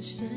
生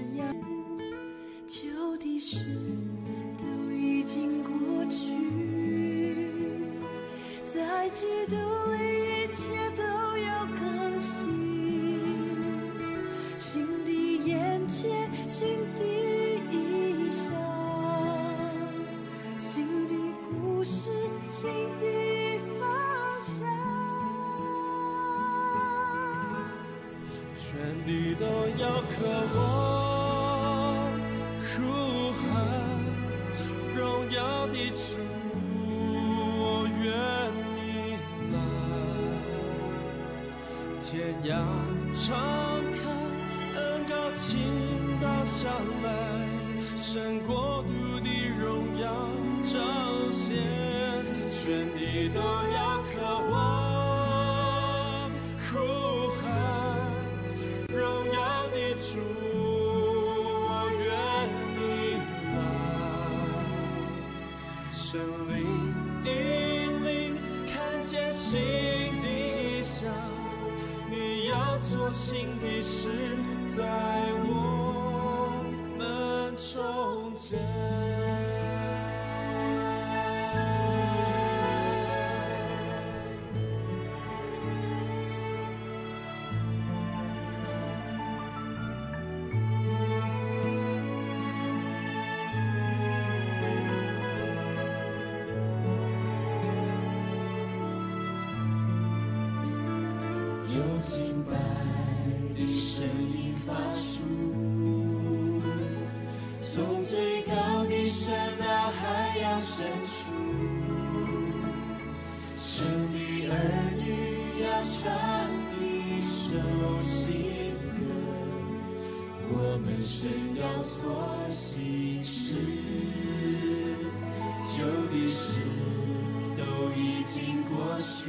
去。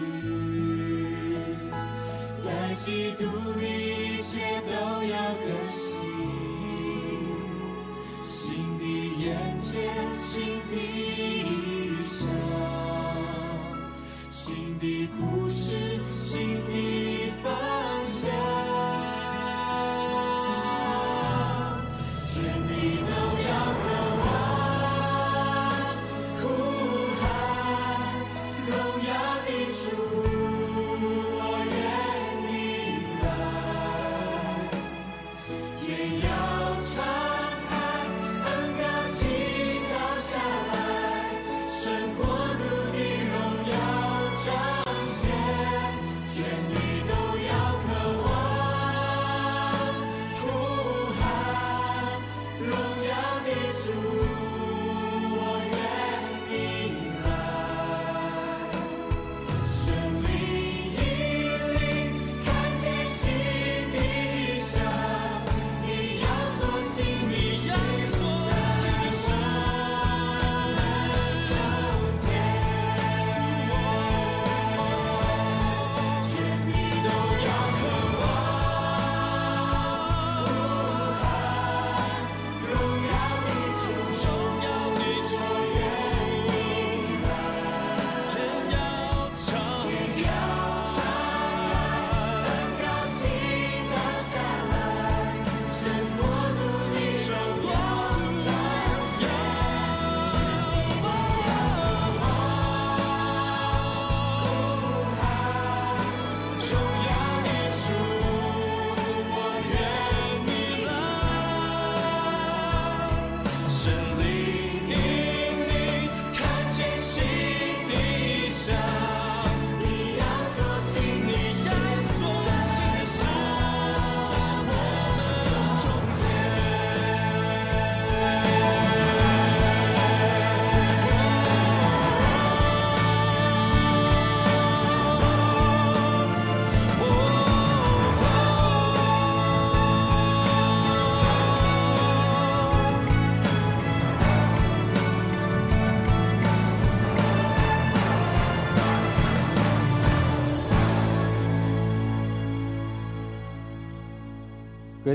在基督里，一切都要更新，新的眼界，新的意象，新的故事，新的方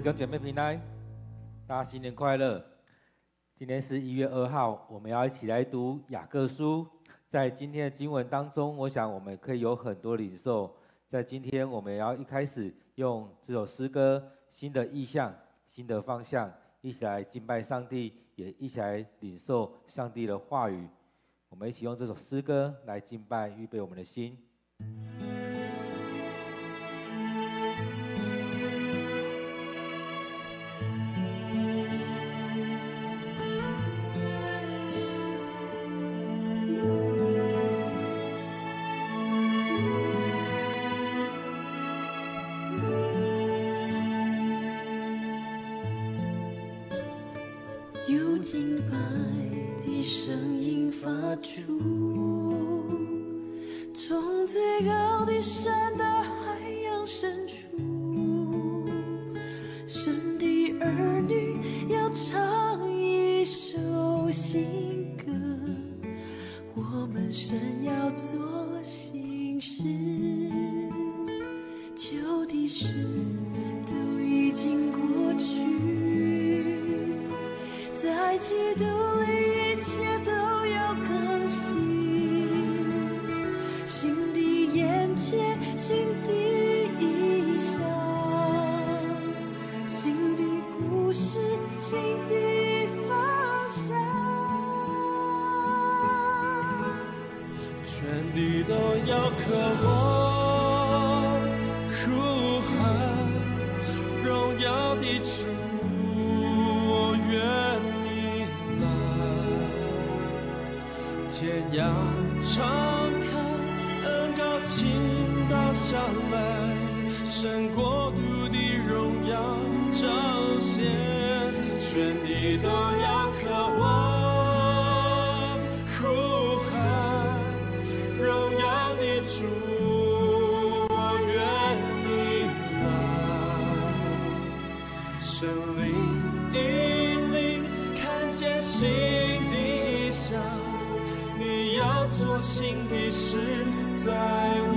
各位姐妹平安，大家新年快乐！今天是一月二号，我们要一起来读雅各书。在今天的经文当中，我想我们可以有很多领受。在今天，我们要一开始用这首诗歌，新的意象、新的方向，一起来敬拜上帝，也一起来领受上帝的话语。我们一起用这首诗歌来敬拜，预备我们的心。天涯敞开，恩高情达下来，胜国度的荣耀彰显，全体都要看。在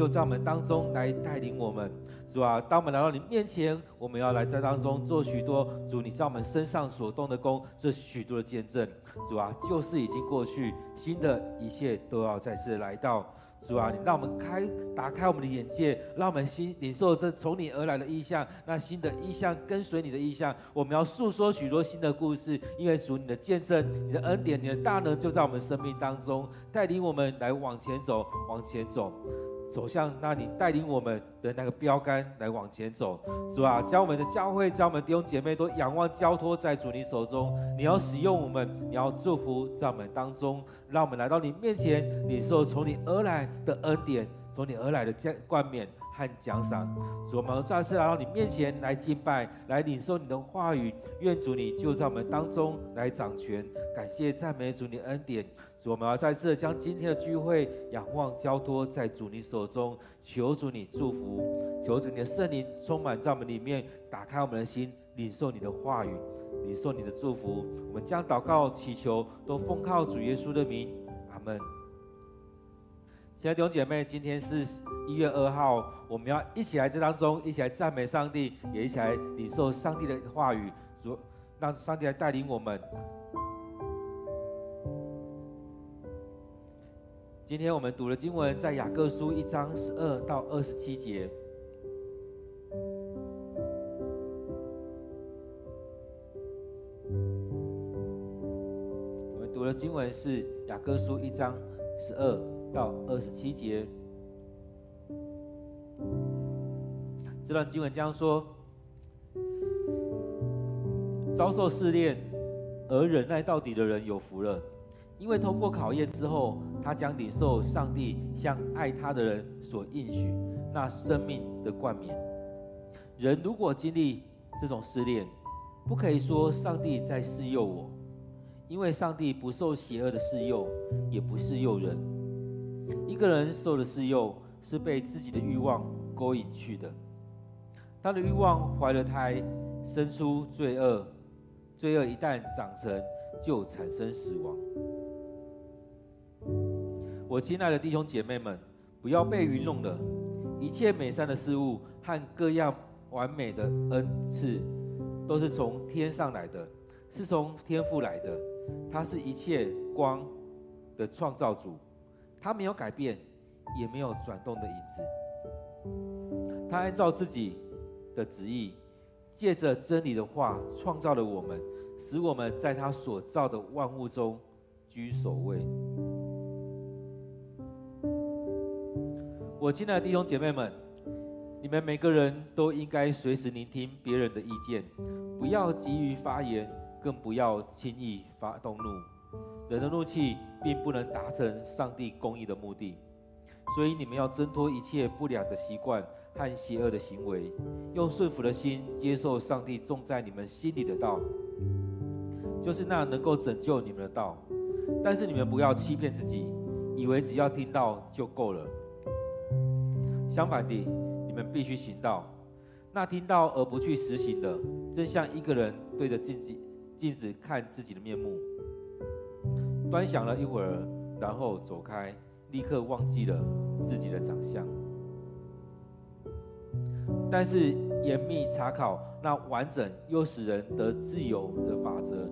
就在我们当中来带领我们。主啊，当我们来到你面前，我们要来在当中做许多主你在我们身上所动的工，这许多的见证。主啊，旧事已经过去，新的一切都要再次来到。主啊，你让我们开打开我们的眼界，让我们心领受这从你而来的意象，那新的意象跟随你的意象，我们要诉说许多新的故事，因为主你的见证、你的恩典、你的大能就在我们生命当中，带领我们来往前走，往前走。走向那你带领我们的那个标杆来往前走，主啊，将我们的教会、将我们弟兄姐妹都仰望交托在主你手中。你要使用我们，你要祝福在我们当中，让我们来到你面前，领受从你而来的恩典，从你而来的冠冕和奖赏。主，我们再次来到你面前来敬拜，来领受你的话语。愿主你就在我们当中来掌权。感谢赞美主你的恩典。主，我们要再次将今天的聚会仰望交托在主你手中，求主你祝福，求主你的圣灵充满在我们里面，打开我们的心，领受你的话语，领受你的祝福。我们将祷告祈求都奉靠主耶稣的名，阿门。亲爱的弟兄姐妹，今天是一月二号，我们要一起来这当中，一起来赞美上帝，也一起来领受上帝的话语，主让上帝来带领我们。今天我们读的经文在雅各书一章十二到二十七节。我们读的经文是雅各书一章十二到二十七节。这段经文这样说：遭受试炼而忍耐到底的人有福了。因为通过考验之后，他将领受上帝向爱他的人所应许那生命的冠冕。人如果经历这种试炼，不可以说上帝在试诱我，因为上帝不受邪恶的试诱，也不试诱人。一个人受的试诱是被自己的欲望勾引去的，他的欲望怀了胎，生出罪恶，罪恶一旦长成，就产生死亡。我亲爱的弟兄姐妹们，不要被愚弄了。一切美善的事物和各样完美的恩赐，都是从天上来的，是从天父来的。他是一切光的创造主，他没有改变，也没有转动的影子。他按照自己的旨意，借着真理的话创造了我们，使我们在他所造的万物中居首位。我亲爱的弟兄姐妹们，你们每个人都应该随时聆听别人的意见，不要急于发言，更不要轻易发动怒。人的怒气并不能达成上帝公义的目的，所以你们要挣脱一切不良的习惯和邪恶的行为，用顺服的心接受上帝种在你们心里的道，就是那能够拯救你们的道。但是你们不要欺骗自己，以为只要听到就够了。相反的，你们必须行道。那听到而不去实行的，正像一个人对着镜子镜子看自己的面目，端详了一会儿，然后走开，立刻忘记了自己的长相。但是严密查考那完整又使人得自由的法则，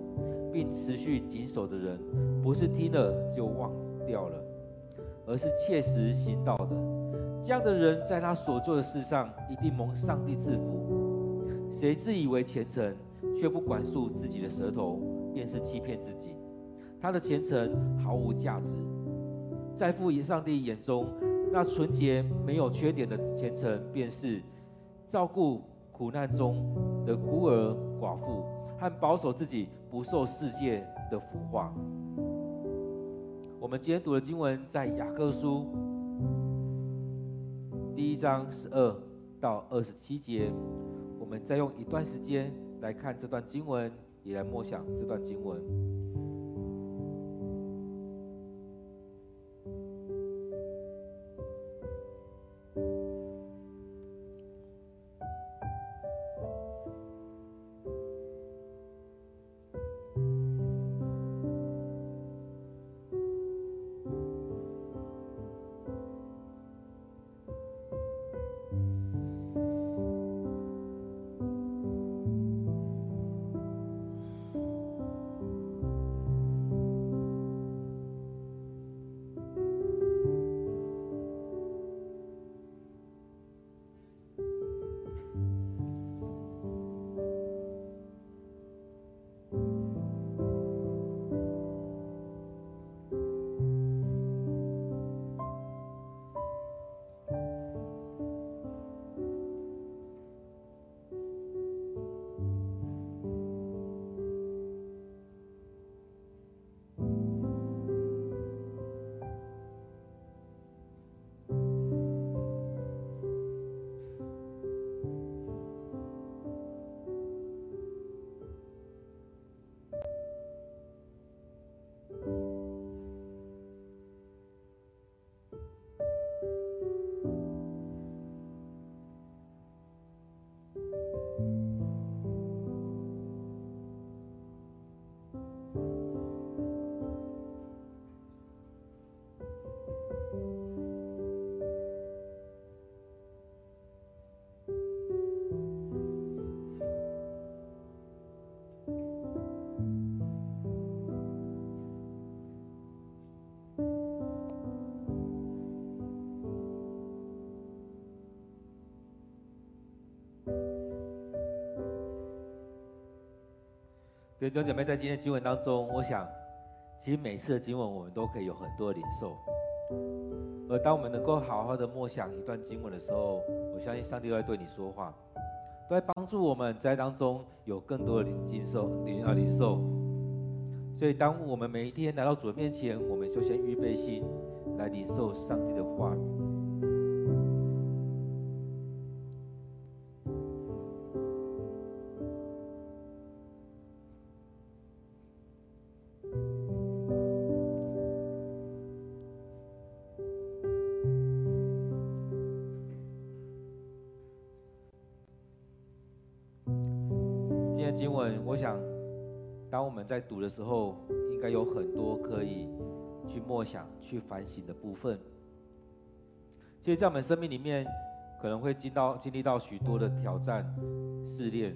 并持续谨守的人，不是听了就忘掉了，而是切实行道的。这样的人，在他所做的事上，一定蒙上帝赐福。谁自以为虔诚，却不管束自己的舌头，便是欺骗自己。他的虔诚毫无价值。在父以上帝眼中，那纯洁没有缺点的虔诚，便是照顾苦难中的孤儿寡妇，和保守自己不受世界的腐化。我们今天读的经文在雅各书。第一章十二到二十七节，我们再用一段时间来看这段经文，也来默想这段经文。弟兄姐妹，在今天的经文当中，我想，其实每次的经文我们都可以有很多的领受。而当我们能够好好的默想一段经文的时候，我相信上帝都在对你说话，都在帮助我们在当中有更多的领受、领啊领受。所以，当我们每一天来到主的面前，我们就先预备心来领受上帝的话语在读的时候，应该有很多可以去默想、去反省的部分。其实，在我们生命里面，可能会经到经历到许多的挑战、试炼。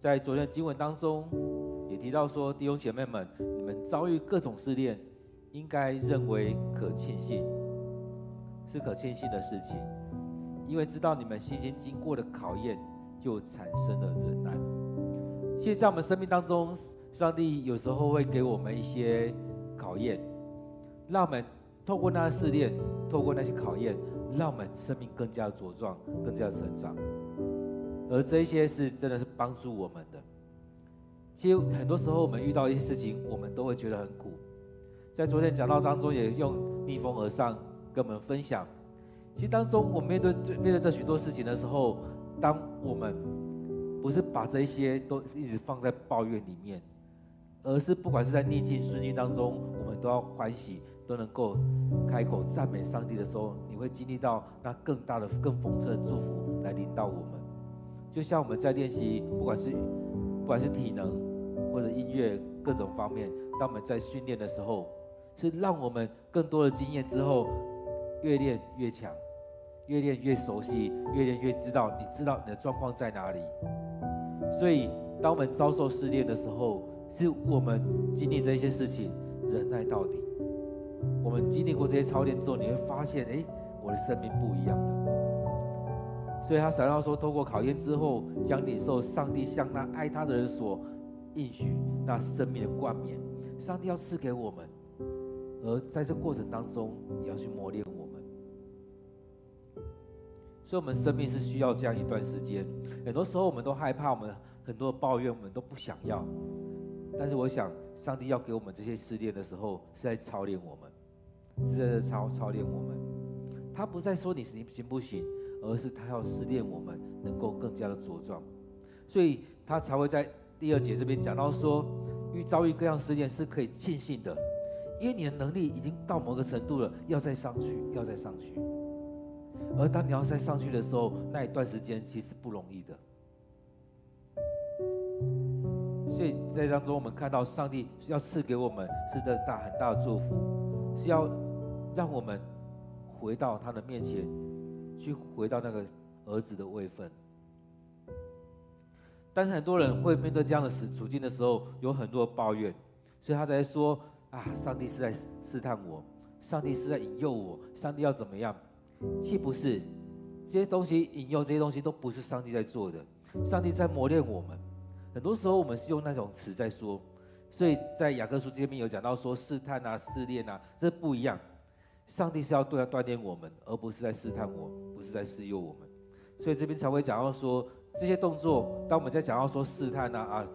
在昨天的经文当中，也提到说，弟兄姐妹们，你们遭遇各种试炼，应该认为可庆幸，是可庆幸的事情，因为知道你们信心经过的考验，就产生了忍耐。其实，在我们生命当中，上帝有时候会给我们一些考验，让我们透过那些试炼，透过那些考验，让我们生命更加茁壮，更加成长。而这些是真的是帮助我们的。其实很多时候我们遇到一些事情，我们都会觉得很苦。在昨天讲道当中，也用逆风而上跟我们分享。其实当中我们面对面对这许多事情的时候，当我们不是把这些都一直放在抱怨里面。而是不管是在逆境顺境当中，我们都要欢喜，都能够开口赞美上帝的时候，你会经历到那更大的、更丰盛的祝福来临到我们。就像我们在练习，不管是不管是体能或者音乐各种方面，当我们在训练的时候，是让我们更多的经验之后，越练越强，越练越熟悉，越练越知道，你知道你的状况在哪里。所以，当我们遭受试炼的时候，是我们经历这些事情，忍耐到底。我们经历过这些操练之后，你会发现，哎，我的生命不一样了。所以他想要说，透过考验之后，将领受上帝向那爱他的人所应许那生命的冠冕。上帝要赐给我们，而在这过程当中，也要去磨练我们。所以，我们生命是需要这样一段时间。很多时候，我们都害怕，我们很多抱怨，我们都不想要。但是我想，上帝要给我们这些试炼的时候，是在操练我们，是在操操练我们。他不再说你你行不行，而是他要试炼我们，能够更加的茁壮。所以他才会在第二节这边讲到说，遇遭遇各样试炼是可以庆幸的，因为你的能力已经到某个程度了，要再上去，要再上去。而当你要再上去的时候，那一段时间其实不容易的。所以在当中，我们看到上帝要赐给我们是的大很大的祝福，是要让我们回到他的面前，去回到那个儿子的位分。但是很多人会面对这样的时处境的时候，有很多抱怨，所以他才说啊，上帝是在试探我，上帝是在引诱我，上帝要怎么样？岂不是这些东西引诱这些东西都不是上帝在做的，上帝在磨练我们。很多时候我们是用那种词在说，所以在雅各书这边有讲到说试探啊、试炼啊，这不一样。上帝是要对他锻炼我们，而不是在试探我，不是在试诱我们。所以这边才会讲到说这些动作，当我们在讲到说试探啊啊、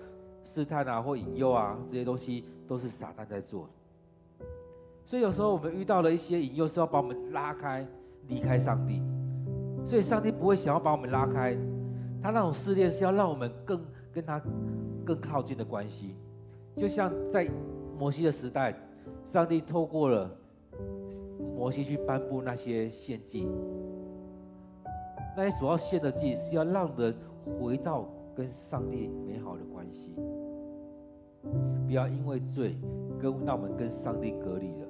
试探啊或引诱啊这些东西，都是撒旦在做。所以有时候我们遇到了一些引诱，是要把我们拉开、离开上帝。所以上帝不会想要把我们拉开，他那种试炼是要让我们更。跟他更靠近的关系，就像在摩西的时代，上帝透过了摩西去颁布那些献祭，那些所要献的祭是要让人回到跟上帝美好的关系，不要因为罪跟让我们跟上帝隔离了。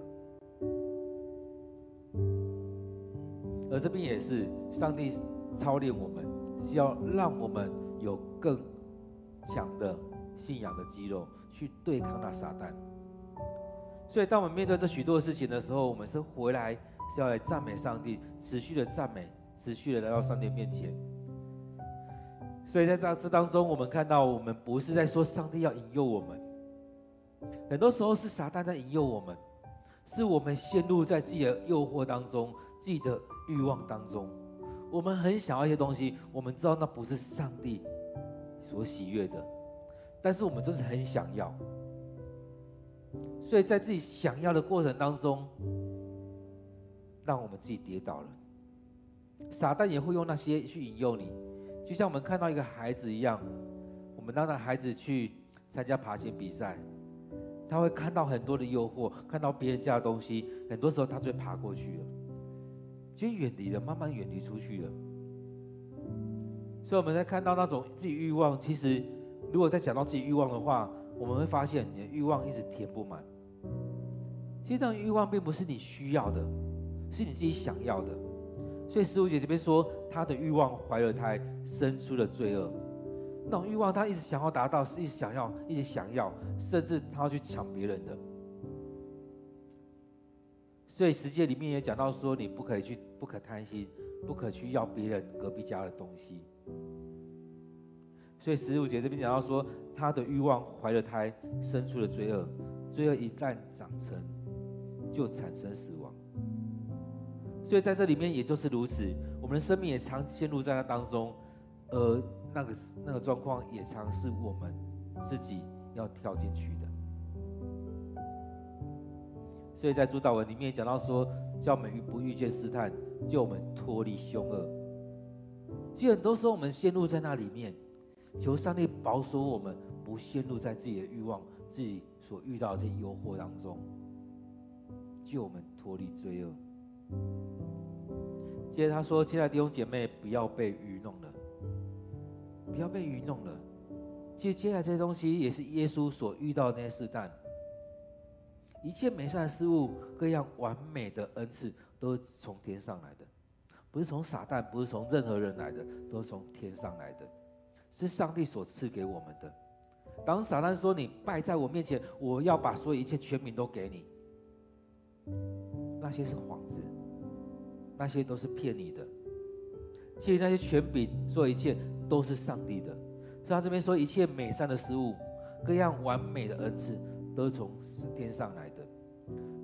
而这边也是上帝操练我们，是要让我们有更。强的信仰的肌肉去对抗那撒旦，所以当我们面对这许多事情的时候，我们是回来是要来赞美上帝，持续的赞美，持续的来到上帝面前。所以在当这当中，我们看到，我们不是在说上帝要引诱我们，很多时候是撒旦在引诱我们，是我们陷入在自己的诱惑当中，自己的欲望当中，我们很想要一些东西，我们知道那不是上帝所喜悦的，但是我们就是很想要，所以在自己想要的过程当中，让我们自己跌倒了。撒旦也会用那些去引诱你，就像我们看到一个孩子一样，我们让那孩子去参加爬行比赛，他会看到很多的诱惑，看到别人家的东西，很多时候他就会爬过去了，就远离了，慢慢远离出去了。所以我们在看到那种自己欲望，其实如果再讲到自己欲望的话，我们会发现你的欲望一直填不满。其实这种欲望并不是你需要的，是你自己想要的。所以十五姐这边说，她的欲望怀了胎，生出了罪恶。那种欲望，她一直想要达到，是一直想要，一直想要，甚至她要去抢别人的。所以十诫里面也讲到说，你不可以去，不可贪心，不可去要别人隔壁家的东西。所以十五节这边讲到说，他的欲望怀了胎，生出了罪恶。罪恶一旦长成，就产生死亡。所以在这里面也就是如此，我们的生命也常陷入在那当中，而那个那个状况也常是我们自己要跳进去的。所以在主祷文里面也讲到说，叫我们不遇见试探，救我们脱离凶恶。其实很多时候我们陷入在那里面，求上帝保守我们不陷入在自己的欲望、自己所遇到的这些诱惑当中，救我们脱离罪恶。接着他说：“亲爱的弟兄姐妹，不要被愚弄了，不要被愚弄了。其实接下来这些东西也是耶稣所遇到的那些试探。一切美善的事物，各样完美的恩赐，都是从天上来的，不是从撒旦，不是从任何人来的，都是从天上来的，是上帝所赐给我们的。当撒旦说你败在我面前，我要把所有一切权柄都给你，那些是幌子。”那些都是骗你的，其实那些权柄，所有一切都是上帝的。所以他这边说，一切美善的事物，各样完美的恩赐，都是从天上来的。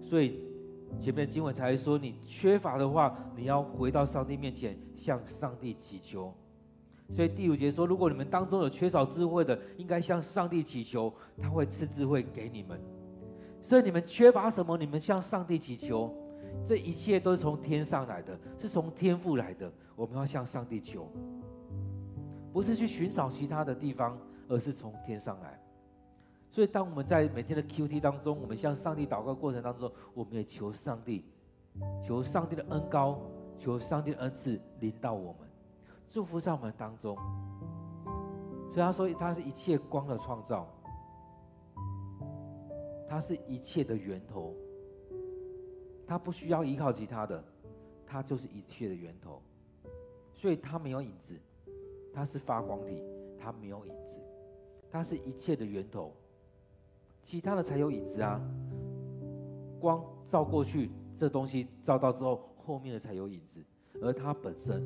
所以前面经文才说，你缺乏的话，你要回到上帝面前，向上帝祈求。所以第五节说，如果你们当中有缺少智慧的，应该向上帝祈求，他会赐智慧给你们。所以你们缺乏什么，你们向上帝祈求。这一切都是从天上来的，是从天父来的。我们要向上帝求，不是去寻找其他的地方，而是从天上来。所以，当我们在每天的 QT 当中，我们向上帝祷告过程当中，我们也求上帝，求上帝的恩高，求上帝的恩赐临到我们，祝福在我们当中。所以他说，他是一切光的创造，他是一切的源头。他不需要依靠其他的，他就是一切的源头，所以他没有影子，他是发光体，他没有影子，他是一切的源头，其他的才有影子啊。光照过去，这东西照到之后，后面的才有影子，而它本身，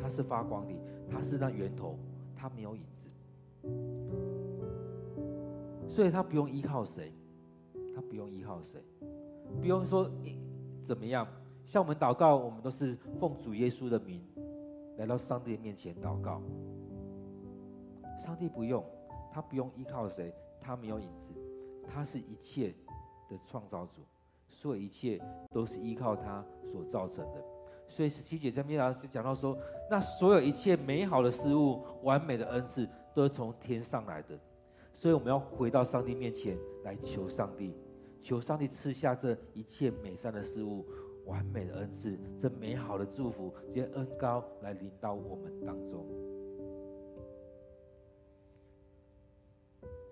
它是发光的，它是那源头，它没有影子，所以它不用依靠谁，它不用依靠谁。不用说怎么样，像我们祷告，我们都是奉主耶稣的名来到上帝面前祷告。上帝不用，他不用依靠谁，他没有影子，他是一切的创造主，所有一切都是依靠他所造成的。所以十七节在面老师讲到说，那所有一切美好的事物、完美的恩赐，都是从天上来的。所以我们要回到上帝面前来求上帝。求上帝赐下这一切美善的事物、完美的恩赐、这美好的祝福、这些恩膏来临到我们当中。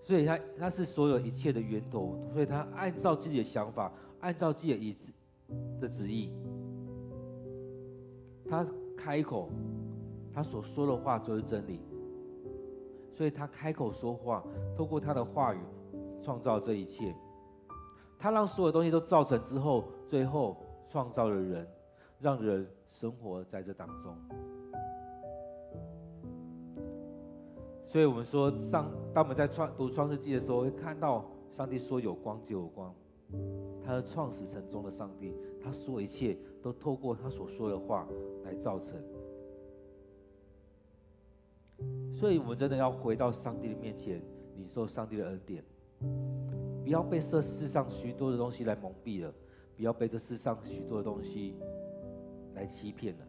所以他他是所有一切的源头，所以他按照自己的想法，按照自己的意志的旨意，他开口，他所说的话就是真理。所以他开口说话，透过他的话语创造这一切。他让所有东西都造成之后，最后创造了人，让人生活在这当中。所以我们说上，当我们在创读创世纪的时候，会看到上帝说有光就有光，他的创始成中的上帝，他说一切都透过他所说的话来造成。所以我们真的要回到上帝的面前，领受上帝的恩典，不要被这世上许多的东西来蒙蔽了，不要被这世上许多的东西来欺骗了。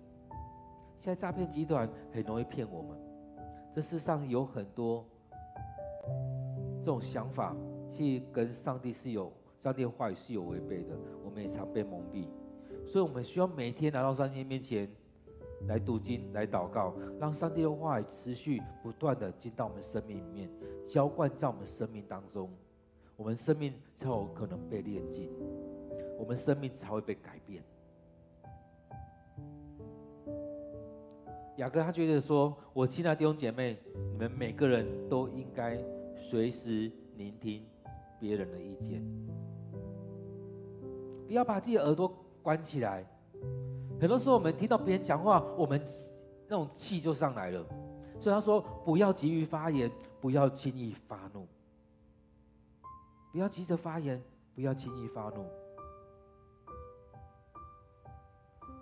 现在诈骗集团很容易骗我们。这世上有很多这种想法，其实跟上帝是有上帝的话语是有违背的。我们也常被蒙蔽，所以我们需要每天来到上帝面前来读经、来祷告，让上帝的话语持续不断的进到我们生命里面，浇灌在我们生命当中，我们生命才有可能被炼净，我们生命才会被改变。雅各他觉得说：“我亲爱的弟兄姐妹，你们每个人都应该随时聆听别人的意见，不要把自己的耳朵关起来。很多时候，我们听到别人讲话，我们那种气就上来了。所以他说：不要急于发言，不要轻易发怒，不要急着发言，不要轻易发怒。”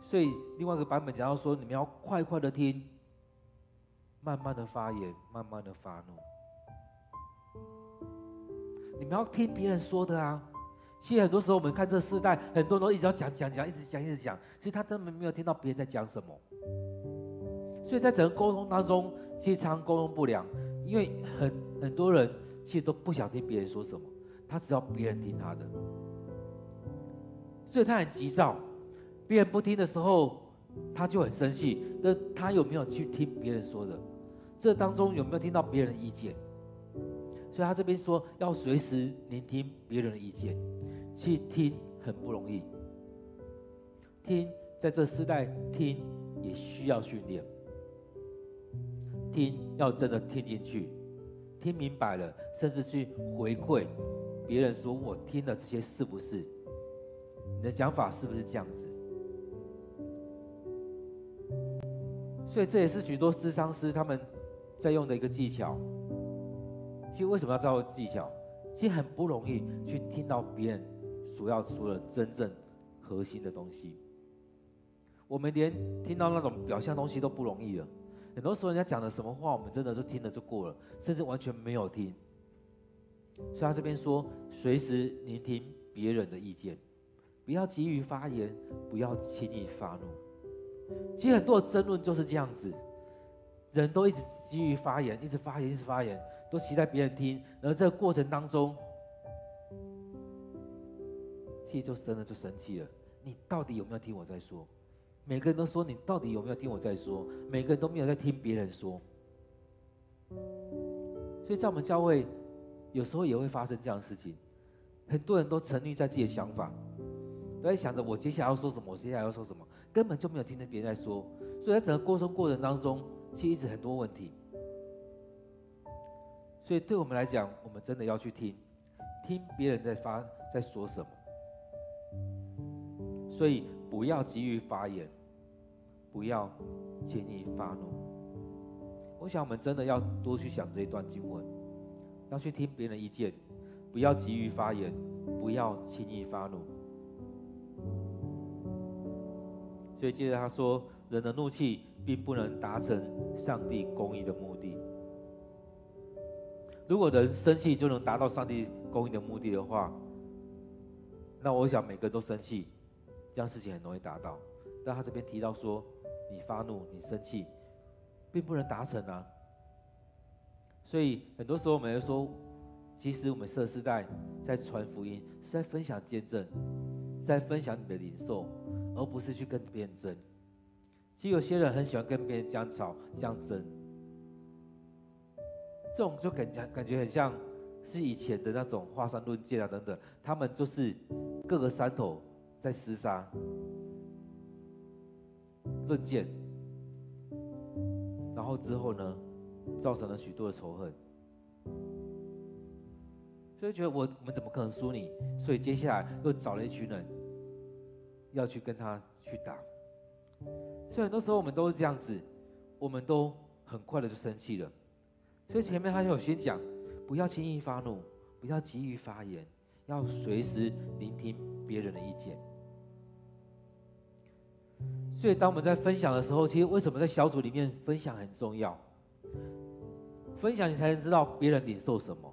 所以另外一个版本讲到说，你们要快快的听，慢慢的发言，慢慢的发怒。你们要听别人说的啊。其实很多时候我们看这世代，很多人都一直要讲讲讲，一直讲一直讲，其实他根本没有听到别人在讲什么。所以在整个沟通当中，其实常沟通不良，因为很很多人其实都不想听别人说什么，他只要别人听他的，所以他很急躁。别人不听的时候，他就很生气。那他有没有去听别人说的？这当中有没有听到别人的意见？所以他这边说要随时聆听别人的意见，去听很不容易。听在这时代听也需要训练，听要真的听进去，听明白了，甚至去回馈别人说：“我听了这些是不是？你的想法是不是这样子？”所以这也是许多咨商师他们在用的一个技巧。其实为什么要造技巧？其实很不容易去听到别人所要说的真正核心的东西。我们连听到那种表象东西都不容易了。很多时候人家讲的什么话，我们真的就听了就过了，甚至完全没有听。所以他这边说，随时聆听别人的意见，不要急于发言，不要轻易发怒。其实很多争论就是这样子，人都一直急于发言，一直发言，一直发言，都期待别人听。而这个过程当中，其实就真的就生气了。你到底有没有听我在说？每个人都说你到底有没有听我在说？每个人都没有在听别人说。所以在我们教会，有时候也会发生这样的事情。很多人都沉溺在自己的想法，都在想着我接下来要说什么，我接下来要说什么。根本就没有听见别人在说，所以在整个沟通过程当中，其实一直很多问题。所以对我们来讲，我们真的要去听，听别人在发在说什么。所以不要急于发言，不要轻易发怒。我想我们真的要多去想这一段经文，要去听别人意见，不要急于发言，不要轻易发怒。所以接着他说，人的怒气并不能达成上帝公义的目的。如果人生气就能达到上帝公义的目的的话，那我想每个人都生气，这样事情很容易达到。但他这边提到说，你发怒、你生气，并不能达成啊。所以很多时候我们会说，其实我们这世代在传福音，是在分享见证。在分享你的灵受，而不是去跟别人争。其实有些人很喜欢跟别人这样吵、这样争，这种就感觉感觉很像是以前的那种华山论剑啊等等，他们就是各个山头在厮杀、论剑，然后之后呢，造成了许多的仇恨。就觉得我我们怎么可能输你？所以接下来又找了一群人要去跟他去打。所以很多时候我们都是这样子，我们都很快的就生气了。所以前面他就有先讲，不要轻易发怒，不要急于发言，要随时聆听别人的意见。所以当我们在分享的时候，其实为什么在小组里面分享很重要？分享你才能知道别人领受什么，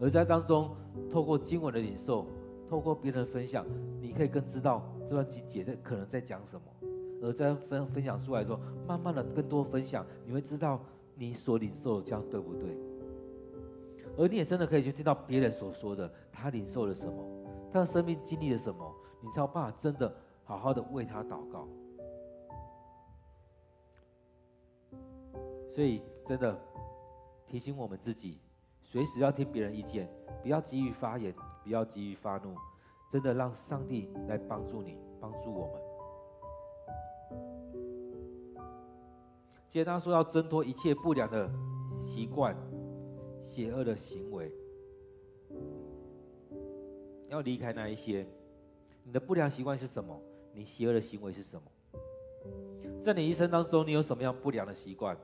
而在当中透过经文的领受，透过别人的分享，你可以更知道这段经节在可能在讲什么。而在分分享出来之后，慢慢的更多分享，你会知道你所领受的这样对不对？而你也真的可以去听到别人所说的，他领受了什么，他的生命经历了什么，你才有办法真的好好的为他祷告。所以真的提醒我们自己，随时要听别人意见，不要急于发言，不要急于发怒，真的让上帝来帮助你，帮助我们。接着他说要挣脱一切不良的习惯、邪恶的行为，要离开那一些。你的不良习惯是什么？你邪恶的行为是什么？在你一生当中，你有什么样不良的习惯？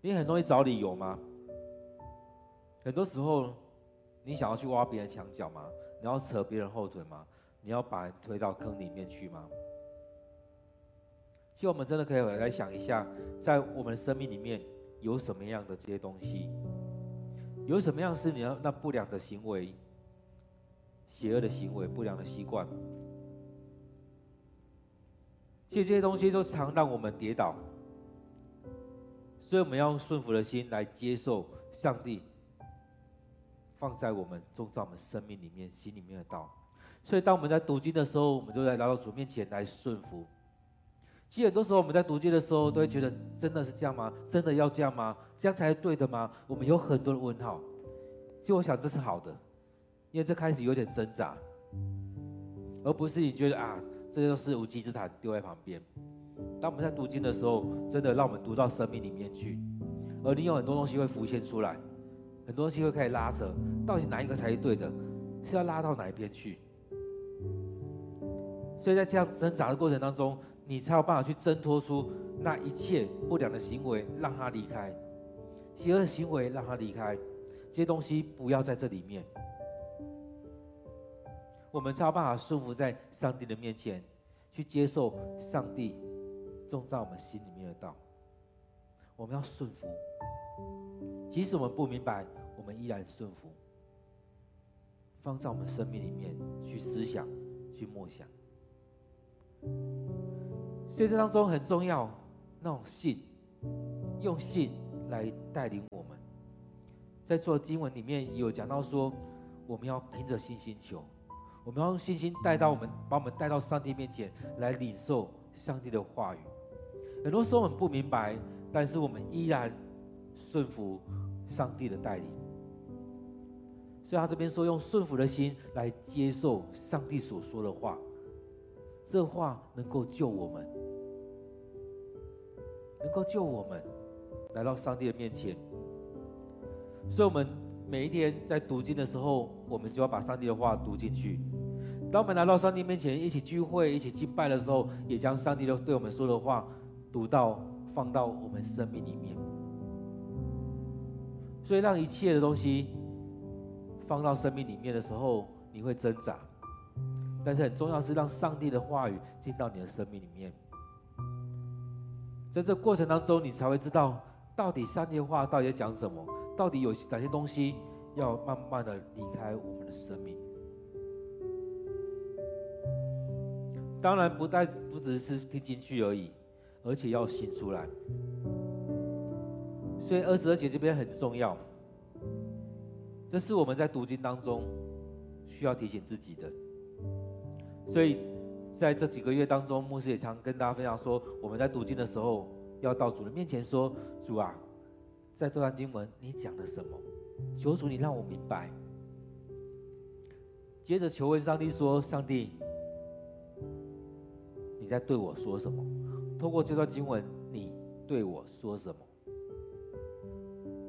你很容易找理由吗？很多时候，你想要去挖别人墙角吗？你要扯别人后腿吗？你要把人推到坑里面去吗？其实我们真的可以来想一下，在我们的生命里面有什么样的这些东西，有什么样是你要那不良的行为、邪恶的行为、不良的习惯。其实这些东西都常让我们跌倒，所以我们要用顺服的心来接受上帝放在我们种在我们生命里面、心里面的道。所以当我们在读经的时候，我们就来来到主面前来顺服。其实很多时候我们在读经的时候，都会觉得真的是这样吗？真的要这样吗？这样才是对的吗？我们有很多的问号。其实我想这是好的，因为这开始有点挣扎，而不是你觉得啊，这就是无稽之谈丢在旁边。当我们在读经的时候，真的让我们读到生命里面去，而你有很多东西会浮现出来，很多东西会开始拉扯，到底哪一个才是对的？是要拉到哪一边去？所以在这样挣扎的过程当中。你才有办法去挣脱出那一切不良的行为，让他离开；邪恶行为让他离开，这些东西不要在这里面。我们才有办法顺服在上帝的面前，去接受上帝种在我们心里面的道。我们要顺服，即使我们不明白，我们依然顺服，放在我们生命里面去思想、去默想。所以这当中很重要，那种信，用信来带领我们。在做经文里面有讲到说，我们要凭着信心求，我们要用信心带到我们，把我们带到上帝面前来领受上帝的话语。很多时候我们不明白，但是我们依然顺服上帝的带领。所以他这边说，用顺服的心来接受上帝所说的话。这话能够救我们，能够救我们来到上帝的面前。所以，我们每一天在读经的时候，我们就要把上帝的话读进去。当我们来到上帝面前一起聚会、一起敬拜的时候，也将上帝的对我们说的话读到、放到我们生命里面。所以，让一切的东西放到生命里面的时候，你会挣扎。但是很重要是让上帝的话语进到你的生命里面，在这过程当中，你才会知道到底上帝的话到底在讲什么，到底有哪些东西要慢慢的离开我们的生命。当然不但不只是听进去而已，而且要行出来。所以二十二节这边很重要，这是我们在读经当中需要提醒自己的。所以，在这几个月当中，牧师也常跟大家分享说，我们在读经的时候，要到主的面前说：“主啊，在这段经文你讲了什么？求主你让我明白。”接着求问上帝说：“上帝，你在对我说什么？透过这段经文，你对我说什么？”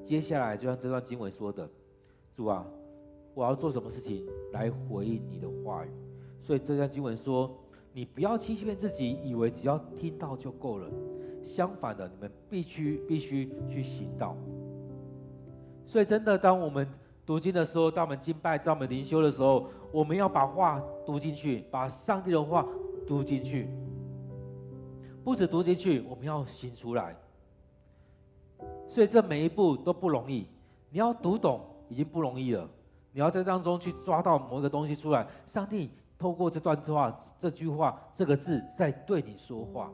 接下来就像这段经文说的：“主啊，我要做什么事情来回应你的话语？”所以这段经文说：“你不要欺骗自己，以为只要听到就够了。相反的，你们必须必须去行道。所以，真的，当我们读经的时候，当我们敬拜、当我们灵修的时候，我们要把话读进去，把上帝的话读进去。不止读进去，我们要行出来。所以，这每一步都不容易。你要读懂已经不容易了，你要在当中去抓到某一个东西出来。上帝透过这段话、这句话、这个字在对你说话，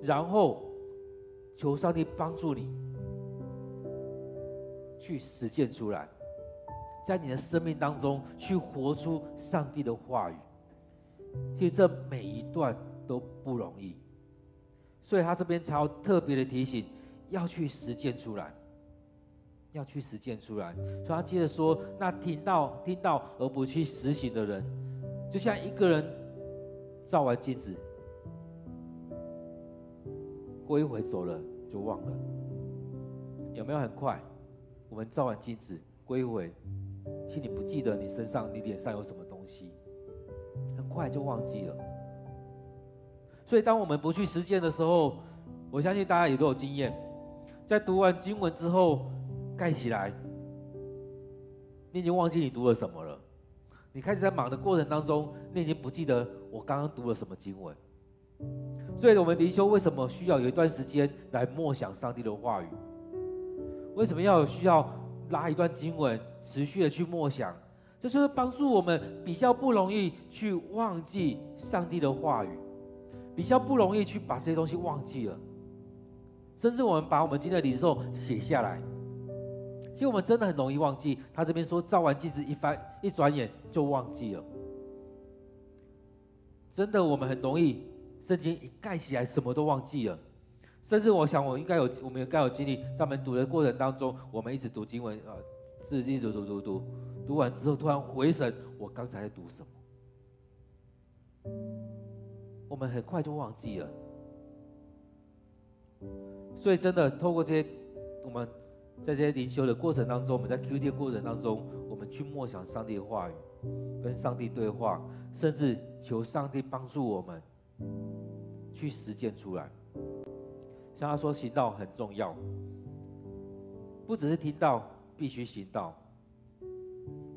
然后求上帝帮助你。去实践出来，在你的生命当中去活出上帝的话语。其实这每一段都不容易，所以他这边才特别的提醒，要去实践出来，要去实践出来。所以他接着说：“那听到听到而不去实行的人，就像一个人照完镜子，过一会走了就忘了，有没有很快？”我们照完镜子，归回，其实你不记得你身上、你脸上有什么东西，很快就忘记了。所以，当我们不去实践的时候，我相信大家也都有经验，在读完经文之后，盖起来，你已经忘记你读了什么了。你开始在忙的过程当中，你已经不记得我刚刚读了什么经文。所以，我们灵修为什么需要有一段时间来默想上帝的话语？为什么要需要拉一段经文，持续的去默想？这就是帮助我们比较不容易去忘记上帝的话语，比较不容易去把这些东西忘记了。甚至我们把我们今天的领受写下来，其实我们真的很容易忘记。他这边说，照完镜子一翻，一转眼就忘记了。真的，我们很容易，圣经一盖起来，什么都忘记了。甚至我想，我应该有，我们应该有经历，在我们读的过程当中，我们一直读经文，呃，是一直读读读，读完之后突然回神，我刚才在读什么？我们很快就忘记了。所以真的，透过这些，我们在这些灵修的过程当中，我们在 QT 的过程当中，我们去默想上帝的话语，跟上帝对话，甚至求上帝帮助我们去实践出来。像他说，行道很重要，不只是听到，必须行道。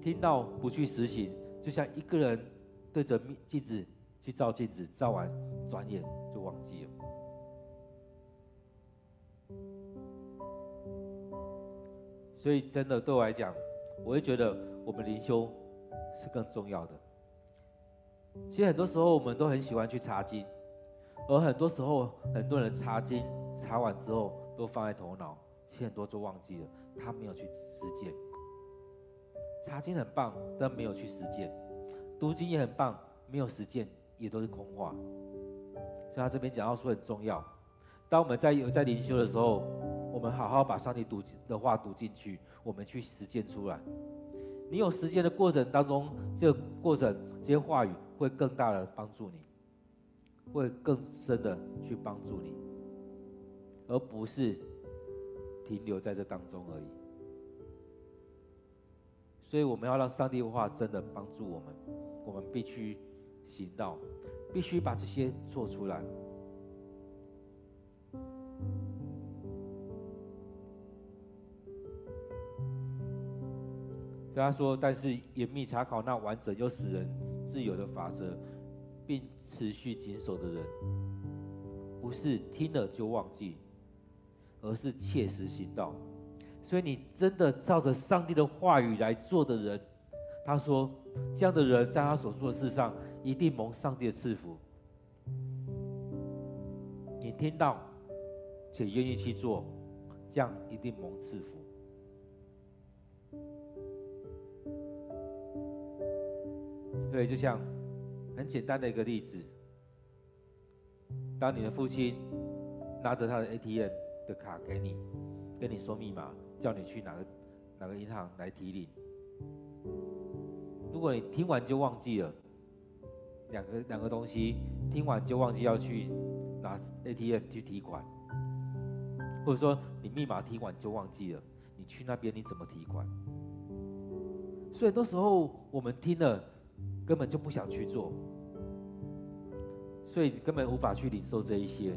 听到不去实行，就像一个人对着镜子去照镜子，照完转眼就忘记了。所以，真的对我来讲，我会觉得我们灵修是更重要的。其实很多时候，我们都很喜欢去查经。而很多时候，很多人查经查完之后都放在头脑，其实很多就忘记了，他没有去实践。查经很棒，但没有去实践；读经也很棒，没有实践也都是空话。所以他这边讲到说很重要，当我们在有在灵修的时候，我们好好把上帝读的话读进去，我们去实践出来。你有实践的过程当中，这个过程这些话语会更大的帮助你。会更深的去帮助你，而不是停留在这当中而已。所以我们要让上帝的话真的帮助我们，我们必须行道，必须把这些做出来。跟他说，但是严密查考那完整又使人自由的法则，并。持续谨守的人，不是听了就忘记，而是切实行道。所以，你真的照着上帝的话语来做的人，他说，这样的人在他所做的事上一定蒙上帝的赐福。你听到且愿意去做，这样一定蒙赐福。对，就像。很简单的一个例子，当你的父亲拿着他的 ATM 的卡给你，跟你说密码，叫你去哪个哪个银行来提领。如果你听完就忘记了，两个两个东西听完就忘记要去拿 ATM 去提款，或者说你密码听完就忘记了，你去那边你怎么提款？所以很多时候我们听了。根本就不想去做，所以根本无法去领受这一些。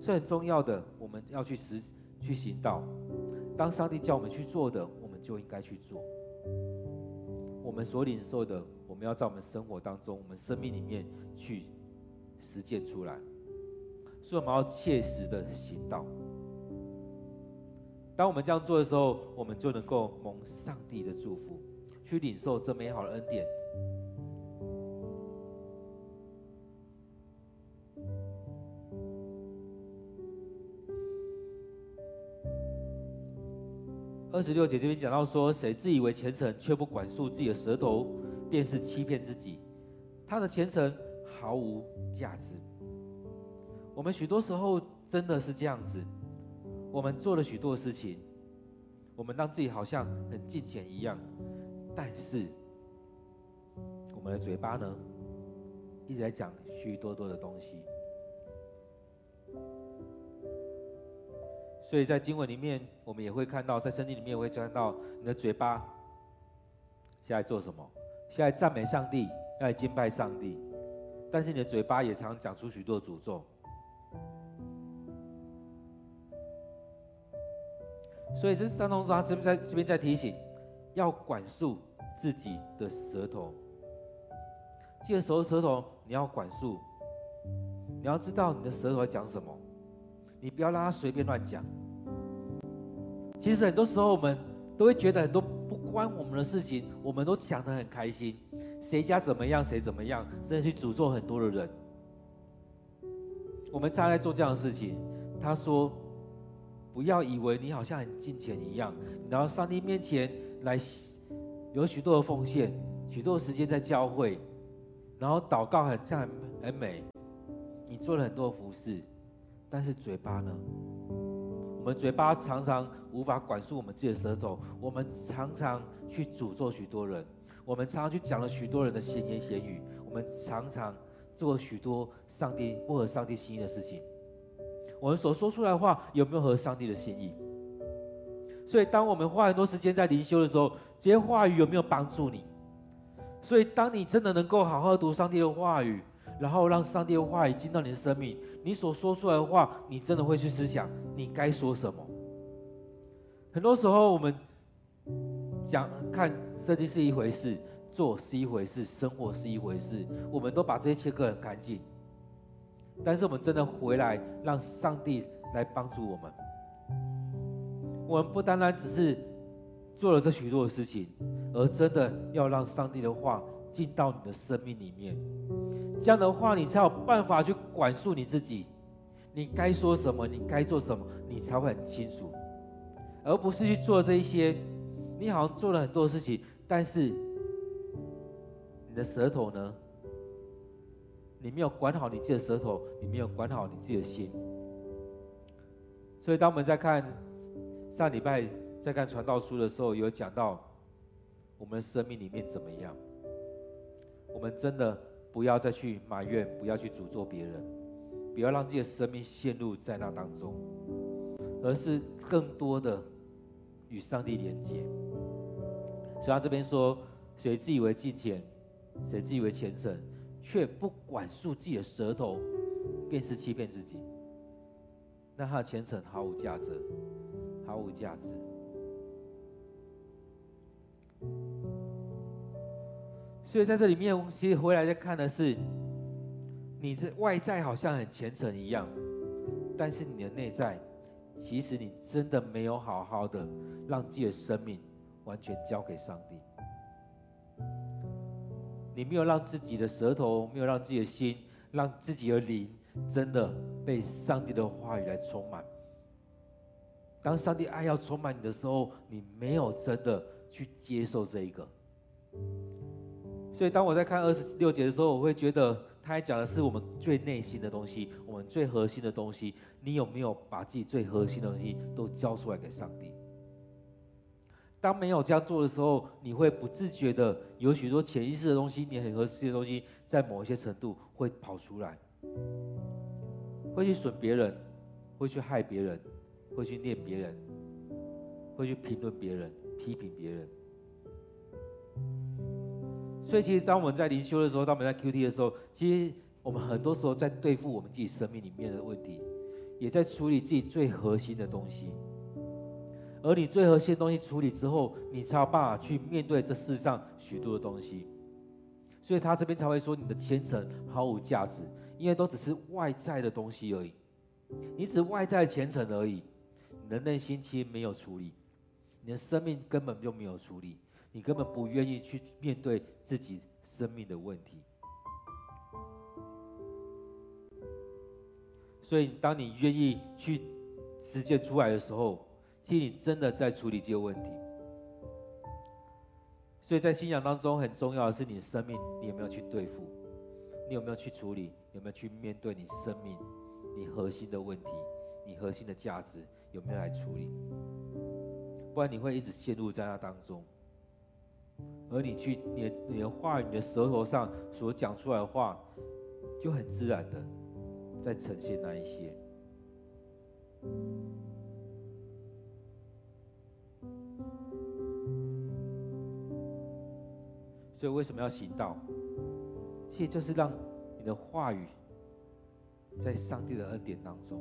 所以很重要的，我们要去实去行道。当上帝叫我们去做的，我们就应该去做。我们所领受的，我们要在我们生活当中、我们生命里面去实践出来。所以我们要切实的行道。当我们这样做的时候，我们就能够蒙上帝的祝福，去领受这美好的恩典。二十六节这边讲到说，谁自以为虔诚，却不管束自己的舌头，便是欺骗自己，他的虔诚毫无价值。我们许多时候真的是这样子，我们做了许多事情，我们让自己好像很敬虔一样，但是我们的嘴巴呢，一直在讲许多多的东西。所以在经文里面，我们也会看到，在圣经里面也会看到你的嘴巴，现在做什么？现在赞美上帝，要来敬拜上帝，但是你的嘴巴也常讲出许多诅咒。所以这是当中他这边在这边在提醒，要管束自己的舌头。记得时舌头你要管束，你要知道你的舌头讲什么，你不要让他随便乱讲。其实很多时候我们都会觉得很多关我们的事情，我们都讲得很开心，谁家怎么样谁怎么样，甚至去诅咒很多的人。我们常在做这样的事情，他说。不要以为你好像很金钱一样，然后上帝面前来有许多的奉献，许多的时间在教会，然后祷告很赞很美，你做了很多的服事，但是嘴巴呢？我们嘴巴常常无法管束我们自己的舌头，我们常常去诅咒许多人，我们常常去讲了许多人的闲言闲语，我们常常做许多上帝不合上帝心意的事情。我们所说出来的话有没有合上帝的心意？所以，当我们花很多时间在灵修的时候，这些话语有没有帮助你？所以，当你真的能够好好读上帝的话语，然后让上帝的话语进到你的生命，你所说出来的话，你真的会去思想你该说什么。很多时候，我们讲看设计是一回事，做是一回事，生活是一回事，我们都把这些切割很干净。但是我们真的回来，让上帝来帮助我们。我们不单单只是做了这许多的事情，而真的要让上帝的话进到你的生命里面。这样的话，你才有办法去管束你自己。你该说什么，你该做什么，你才会很清楚，而不是去做这一些。你好像做了很多事情，但是你的舌头呢？你没有管好你自己的舌头，你没有管好你自己的心。所以，当我们在看上礼拜在看传道书的时候，有讲到我们生命里面怎么样。我们真的不要再去埋怨，不要去诅咒别人，不要让自己的生命陷入在那当中，而是更多的与上帝连接。所以他这边说：谁自以为敬虔，谁自以为虔诚。却不管束自己的舌头，便是欺骗自己。那他的虔诚毫无价值，毫无价值。所以在这里面，我们其实回来再看的是，你这外在好像很虔诚一样，但是你的内在，其实你真的没有好好的让自己的生命完全交给上帝。你没有让自己的舌头，没有让自己的心，让自己的灵，真的被上帝的话语来充满。当上帝爱要充满你的时候，你没有真的去接受这一个。所以当我在看二十六节的时候，我会觉得他还讲的是我们最内心的东西，我们最核心的东西。你有没有把自己最核心的东西都交出来给上帝？当没有这样做的时候，你会不自觉的有许多潜意识的东西，你很合适的东西，在某一些程度会跑出来，会去损别人，会去害别人，会去念别人，会去评论别人，批评别人。所以，其实当我们在灵修的时候，当我们在 QT 的时候，其实我们很多时候在对付我们自己生命里面的问题，也在处理自己最核心的东西。而你最核心的东西处理之后，你才有办法去面对这世上许多的东西。所以他这边才会说你的虔诚毫无价值，因为都只是外在的东西而已。你只外在虔诚而已，你的内心其实没有处理，你的生命根本就没有处理，你根本不愿意去面对自己生命的问题。所以，当你愿意去实践出来的时候，其实你真的在处理这个问题。所以在信仰当中，很重要的是你生命，你有没有去对付？你有没有去处理？有没有去面对你生命？你核心的问题，你核心的价值有没有来处理？不然你会一直陷入在那当中，而你去你的你的话语，你的舌头上所讲出来的话，就很自然的在呈现那一些。所以为什么要行道？其实就是让你的话语。在上帝的恩典当中，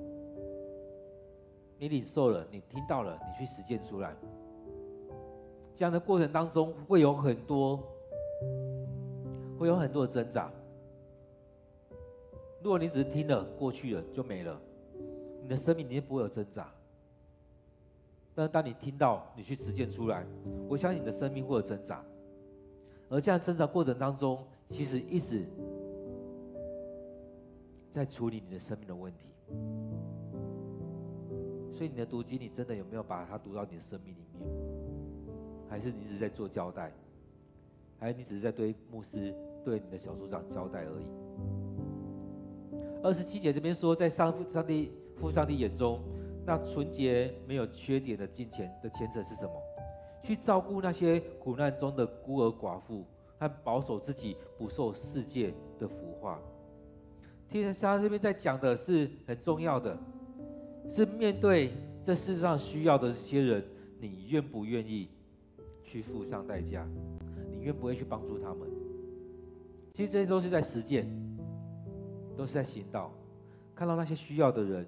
你领受了，你听到了，你去实践出来。这样的过程当中，会有很多，会有很多的挣扎。如果你只是听了，过去了就没了，你的生命里面不会有挣扎。但是当你听到，你去实践出来，我相信你的生命会有挣扎。而这样挣扎过程当中，其实一直。在处理你的生命的问题，所以你的读经，你真的有没有把它读到你的生命里面？还是你只是在做交代？还是你只是在对牧师、对你的小组长交代而已？二十七节这边说，在上上帝父上帝眼中，那纯洁没有缺点的金钱的前者是什么？去照顾那些苦难中的孤儿寡妇，和保守自己不受世界的腐化。天父这边在讲的是很重要的，是面对这世上需要的这些人，你愿不愿意去付上代价？你愿不愿意去帮助他们？其实这些都是在实践，都是在行道。看到那些需要的人，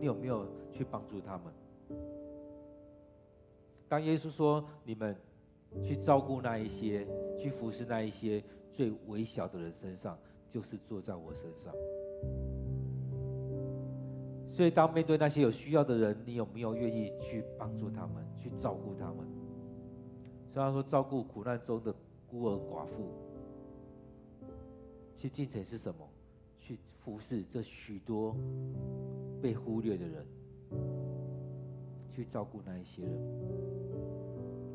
你有没有去帮助他们？当耶稣说你们去照顾那一些，去服侍那一些最微小的人身上。就是坐在我身上，所以当面对那些有需要的人，你有没有愿意去帮助他们，去照顾他们？虽然说照顾苦难中的孤儿寡妇，去进城是什么？去服侍这许多被忽略的人，去照顾那一些人，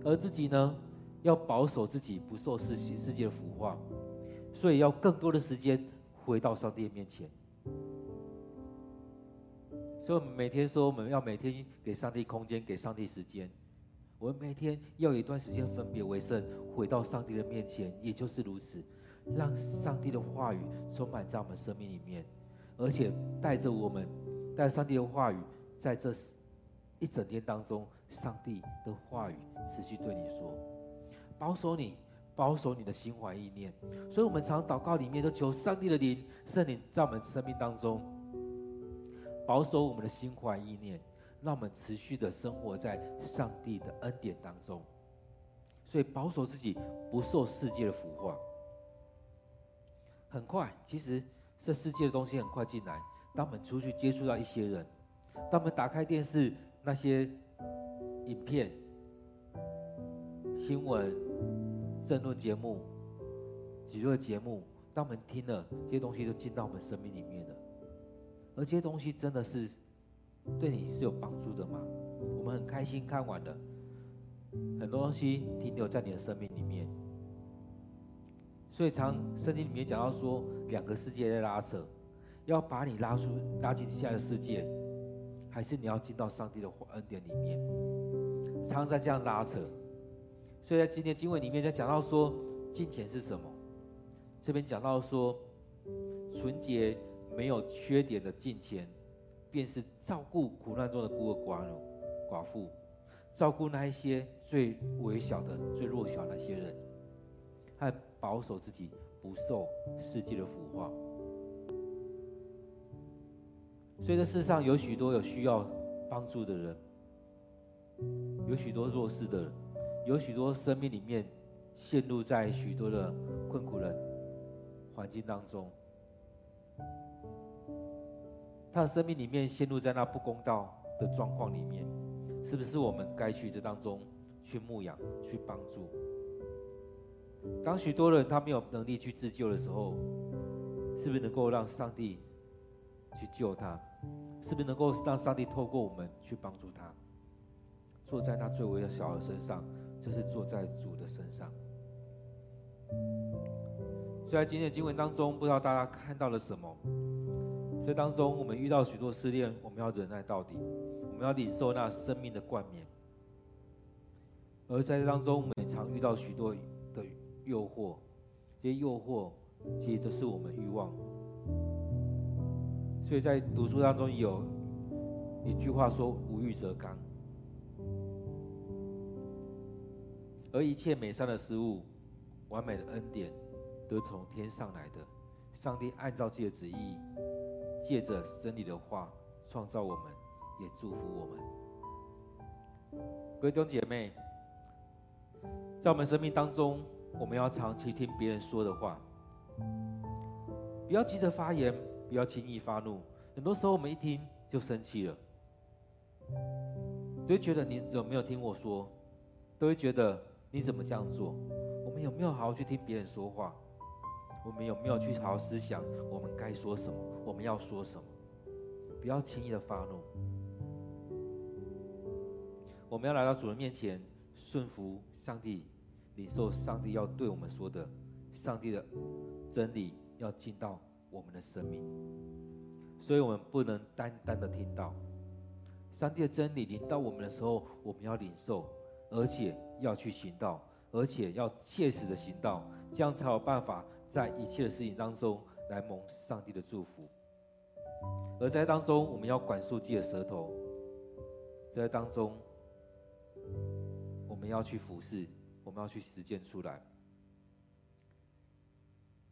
而自己呢，要保守自己不受世世界的腐化。所以要更多的时间回到上帝面前。所以我们每天说，我们要每天给上帝空间，给上帝时间。我们每天要有一段时间分别为圣，回到上帝的面前，也就是如此，让上帝的话语充满在我们生命里面，而且带着我们，带上帝的话语，在这一整天当中，上帝的话语持续对你说，保守你。保守你的心怀意念，所以我们常祷告里面都求上帝的灵、圣灵在我们生命当中保守我们的心怀意念，让我们持续的生活在上帝的恩典当中。所以保守自己不受世界的腐化。很快，其实这世界的东西很快进来。当我们出去接触到一些人，当我们打开电视那些影片、新闻。政论节目、娱乐节目，当我们听了这些东西，就进到我们生命里面了。而这些东西真的是对你是有帮助的吗？我们很开心看完了，很多东西停留在你的生命里面。所以，常圣经里面讲到说，两个世界在拉扯，要把你拉出、拉进下一个世界，还是你要进到上帝的恩典里面？常在这样拉扯。所以在今天经文里面，在讲到说，金钱是什么？这边讲到说，纯洁没有缺点的金钱，便是照顾苦难中的孤儿寡寡妇，照顾那一些最微小的、最弱小的那些人，还保守自己不受世界的腐化。所以这世上有许多有需要帮助的人，有许多弱势的人，有许多生命里面陷入在许多的困苦的环境当中，他的生命里面陷入在那不公道的状况里面，是不是我们该去这当中去牧养、去帮助？当许多人他没有能力去自救的时候，是不是能够让上帝去救他？是不是能够让上帝透过我们去帮助他？坐在那最微的小的身上，就是坐在主的身上。所以在今天的经文当中，不知道大家看到了什么？这当中我们遇到许多试炼，我们要忍耐到底，我们要领受那生命的冠冕。而在这当中，我们也常遇到许多的诱惑，这些诱惑其实都是我们欲望。所以在读书当中有一句话说：“无欲则刚。”而一切美善的事物、完美的恩典，都从天上来的。上帝按照自己的旨意，借着真理的话创造我们，也祝福我们。各位弟兄姐妹，在我们生命当中，我们要长期听别人说的话，不要急着发言，不要轻易发怒。很多时候我们一听就生气了，都会觉得你有没有听我说？都会觉得你怎么这样做？我们有没有好好去听别人说话？我们有没有去好好思想我们该说什么？我们要说什么？不要轻易的发怒。我们要来到主人面前，顺服上帝，领受上帝要对我们说的，上帝的真理要进到我们的生命。所以我们不能单单的听到上帝的真理临到我们的时候，我们要领受，而且要去行道，而且要切实的行道，这样才有办法在一切的事情当中来蒙上帝的祝福。而在当中，我们要管束自己的舌头，在当中，我们要去服侍，我们要去实践出来。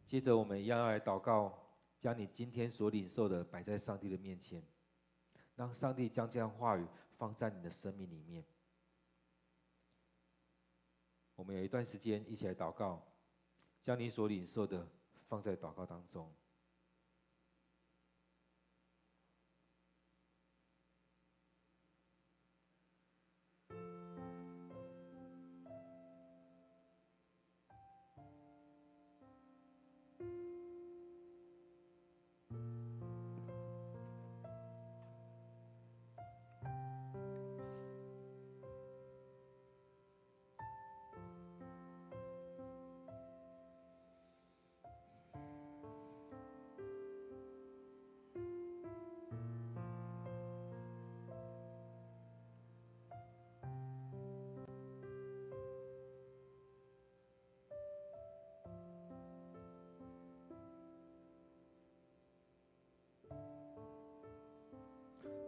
接着，我们一样要来祷告，将你今天所领受的摆在上帝的面前，让上帝将这样话语放在你的生命里面。我们有一段时间一起来祷告，将你所领受的放在祷告当中。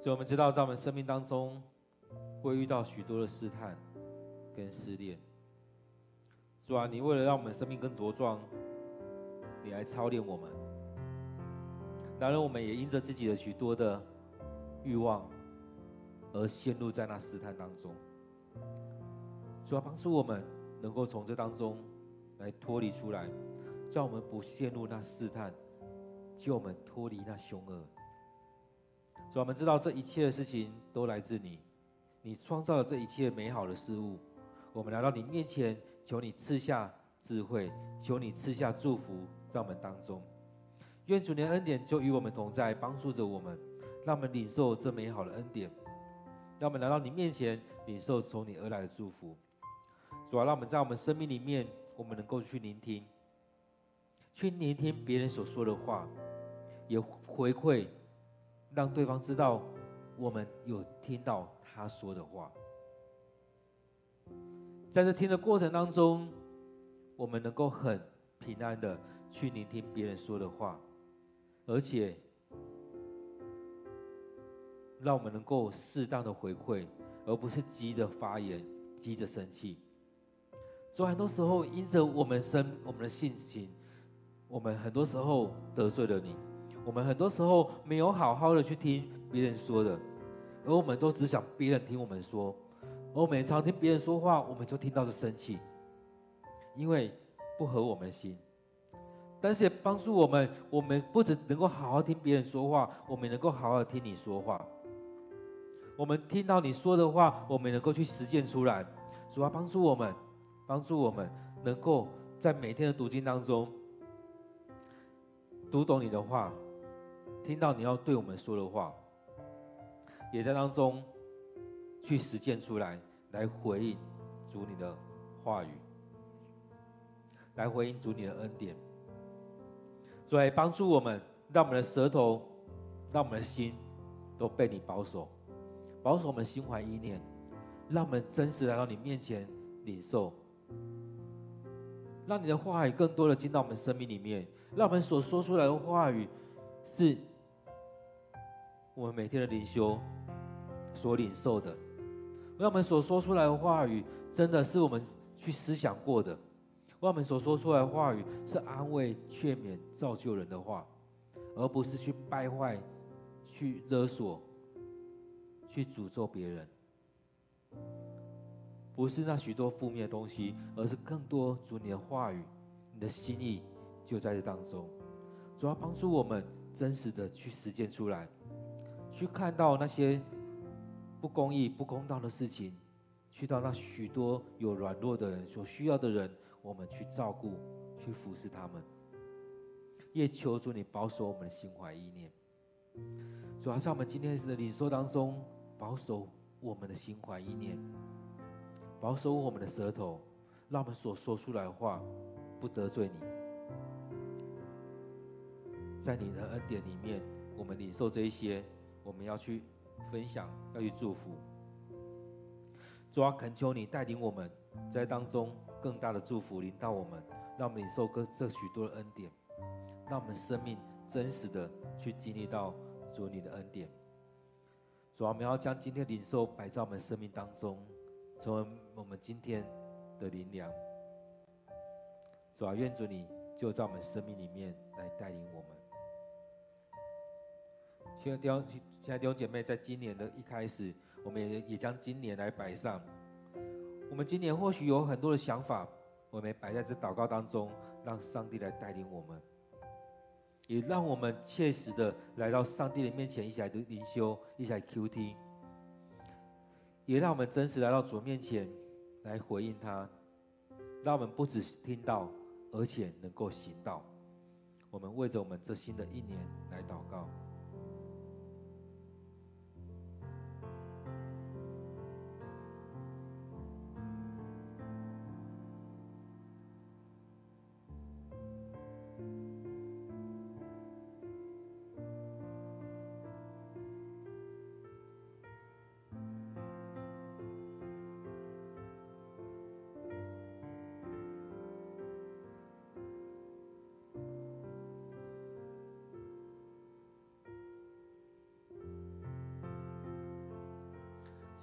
所以我们知道，在我们生命当中，会遇到许多的试探跟试炼。主啊，你为了让我们生命更茁壮，你来操练我们。当然，我们也因着自己的许多的欲望，而陷入在那试探当中。主啊，帮助我们能够从这当中来脱离出来，叫我们不陷入那试探，救我们脱离那凶恶。主我们知道这一切的事情都来自你，你创造了这一切美好的事物。我们来到你面前，求你赐下智慧，求你赐下祝福在我们当中。愿主的恩典就与我们同在，帮助着我们，让我们领受这美好的恩典。让我们来到你面前，领受从你而来的祝福。主啊，让我们在我们生命里面，我们能够去聆听，去聆听别人所说的话，也回馈。让对方知道，我们有听到他说的话。在这听的过程当中，我们能够很平安的去聆听别人说的话，而且让我们能够适当的回馈，而不是急着发言、急着生气。所以很多时候，因着我们生我们的性情，我们很多时候得罪了你。我们很多时候没有好好的去听别人说的，而我们都只想别人听我们说，而我们常听别人说话，我们就听到就生气，因为不合我们心。但是也帮助我们，我们不只能够好好听别人说话，我们能够好好听你说话。我们听到你说的话，我们能够去实践出来。主要帮助我们，帮助我们能够在每天的读经当中读懂你的话，听到你要对我们说的话，也在当中去实践出来，来回应主你的话语，来回应主你的恩典。主来帮助我们，让我们的舌头，让我们的心都被你保守。保守我们心怀意念，让我们真实来到你面前领受，让你的话语更多的进到我们生命里面，让我们所说出来的话语是我们每天的灵修所领受的，让我们所说出来的话语真的是我们去思想过的，让我们所说出来的话语是安慰、劝勉、造就人的话，而不是去败坏、去勒索。去诅咒别人，不是那许多负面的东西，而是更多主你的话语，你的心意就在这当中。主要帮助我们真实的去实践出来，去看到那些不公义、不公道的事情，去到那许多有软弱的人所需要的人，我们去照顾、去服侍他们。也求主你保守我们的心怀意念。主要在我们今天的领受当中。保守我们的心怀意念，保守我们的舌头，让我们所说出来的话不得罪你。在你的恩典里面，我们领受这一些，我们要去分享，要去祝福。主啊，恳求你带领我们在当中更大的祝福临到我们，让我们领受这这许多的恩典，让我们生命真实的去经历到主你的恩典。主啊，我们要将今天领受摆在我们生命当中，成为我们今天的灵粮。主啊，愿主你就在我们生命里面来带领我们。亲爱的弟兄，亲爱的弟兄姐妹，在今年的一开始，我们也也将今年来摆上。我们今年或许有很多的想法，我们摆在这祷告当中，让上帝来带领我们。也让我们切实的来到上帝的面前，一起来读灵修，一起来 QT。也让我们真实来到主面前来回应他，让我们不只是听到，而且能够行道。我们为着我们这新的一年来祷告。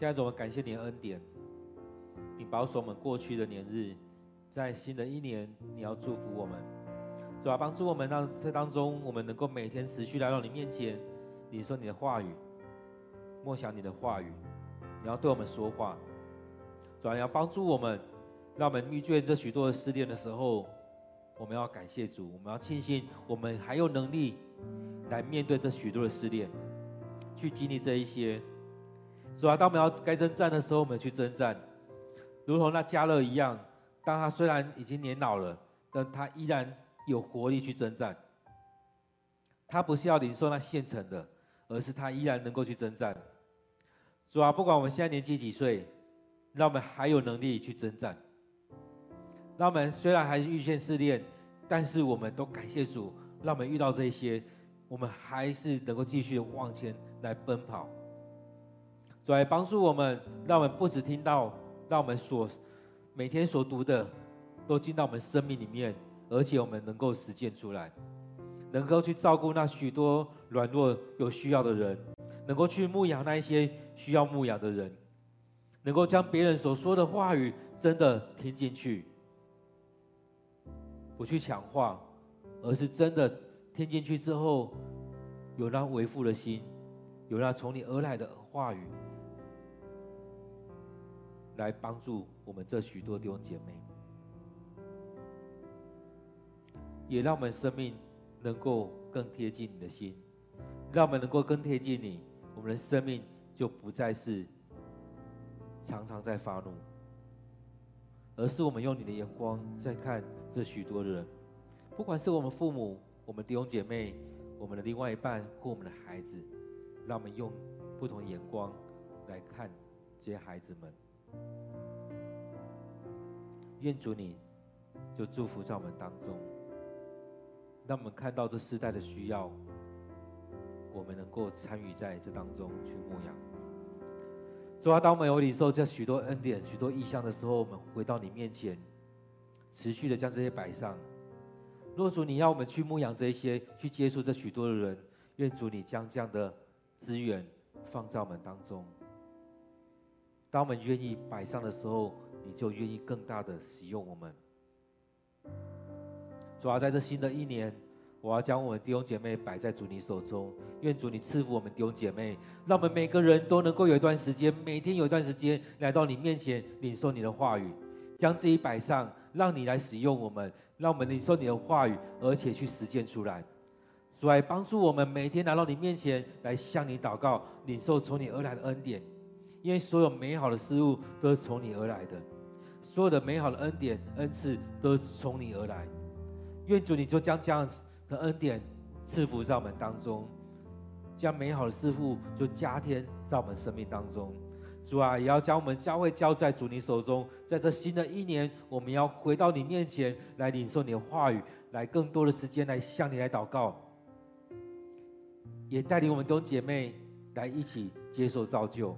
现在，我们感谢你的恩典，你保守我们过去的年日，在新的一年，你要祝福我们，主啊，帮助我们，让这当中我们能够每天持续来到你面前，你说你的话语，默想你的话语，你要对我们说话，主啊，你要帮助我们，让我们遇见这许多的试炼的时候，我们要感谢主，我们要庆幸我们还有能力来面对这许多的试炼，去经历这一些。主啊，当我们要该征战的时候，我们去征战，如同那迦勒一样。当他虽然已经年老了，但他依然有活力去征战。他不是要领受那现成的，而是他依然能够去征战。主啊，不管我们现在年纪几岁，让我们还有能力去征战。让我们虽然还是遇见试炼，但是我们都感谢主，让我们遇到这些，我们还是能够继续往前来奔跑。主来帮助我们，让我们不只听到，让我们所每天所读的都进到我们生命里面，而且我们能够实践出来，能够去照顾那许多软弱有需要的人，能够去牧养那一些需要牧养的人，能够将别人所说的话语真的听进去，不去强化，而是真的听进去之后，有那为父的心，有那从你而来的话语，来帮助我们这许多弟兄姐妹，也让我们生命能够更贴近你的心，让我们能够更贴近你，我们的生命就不再是常常在发怒，而是我们用你的眼光在看这许多的人，不管是我们父母、我们弟兄姐妹。我们的另外一半或我们的孩子，让我们用不同的眼光来看这些孩子们。愿主你就祝福在我们当中，让我们看到这世代的需要，我们能够参与在这当中去牧养。主啊，当我们有领受这许多恩典、许多异象的时候，我们回到你面前，持续的将这些摆上。若主你要我们去牧养这些，去接触这许多的人，愿主你将这样的资源放在我们当中。当我们愿意摆上的时候，你就愿意更大的使用我们。主要在这新的一年，我要将我们弟兄姐妹摆在主你手中，愿主你赐福我们弟兄姐妹，让我们每个人都能够有一段时间，每天有一段时间来到你面前领受你的话语，将自己摆上，让你来使用我们。让我们领受你的话语，而且去实践出来。主来帮助我们每天来到你面前来向你祷告，领受从你而来的恩典。因为所有美好的事物都是从你而来的，所有的美好的恩典、恩赐都是从你而来。愿主你就将这样的恩典赐福在我们当中，将美好的事物就加添在我们生命当中。主啊，也要将我们教会交在主你手中。在这新的一年，我们要回到你面前来领受你的话语，来更多的时间来向你来祷告，也带领我们弟兄姐妹来一起接受造就、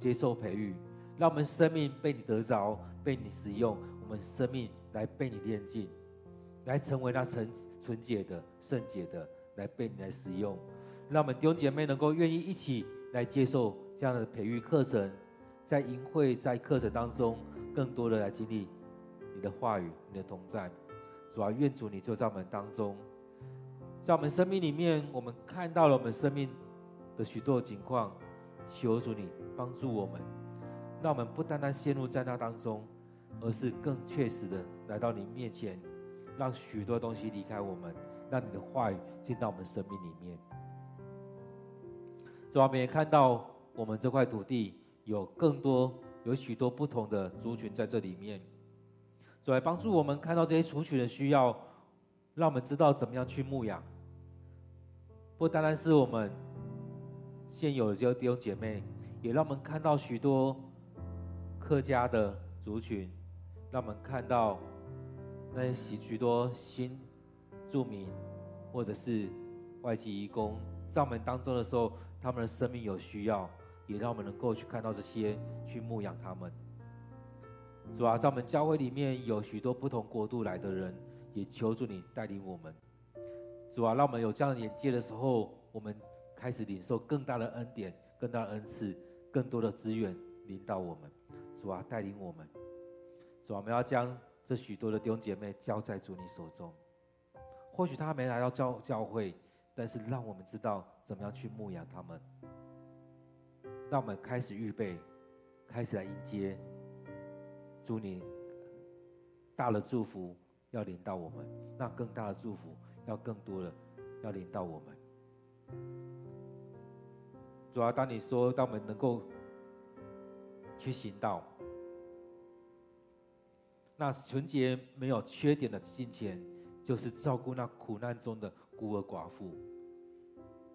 接受培育，让我们生命被你得着、被你使用，我们生命来被你炼净，来成为那纯纯洁的、圣洁的，来被你来使用。让我们弟兄姐妹能够愿意一起来接受这样的培育课程。在营会，在课程当中，更多的来经历你的话语、你的同在。主啊，愿主你就在我们当中，在我们生命里面，我们看到了我们生命的许多情况，求主你帮助我们，让我们不单单陷入在那当中，而是更确实的来到你面前，让许多东西离开我们，让你的话语进到我们生命里面。主啊，我们也看到我们这块土地。有更多，有许多不同的族群在这里面，主来帮助我们看到这些族群的需要，让我们知道怎么样去牧养。不单单是我们现有的这些弟兄姐妹，也让我们看到许多客家的族群，让我们看到那些许许多新住民或者是外籍移工在我们当中的时候，他们的生命有需要。也让我们能够去看到这些，去牧养他们。主啊，在我们教会里面有许多不同国度来的人，也求助你带领我们。主啊，让我们有这样的眼界的时候，我们开始领受更大的恩典、更大的恩赐、更多的资源领导我们。主啊，带领我们。主啊，我们要将这许多的弟兄姐妹交在主你手中。或许他没来到教教会，但是让我们知道怎么样去牧养他们。让我们开始预备，开始来迎接。祝你大的祝福要临到我们，那更大的祝福要更多的要临到我们。主要当你说，当我们能够去行道，那纯洁没有缺点的金钱，就是照顾那苦难中的孤儿寡妇。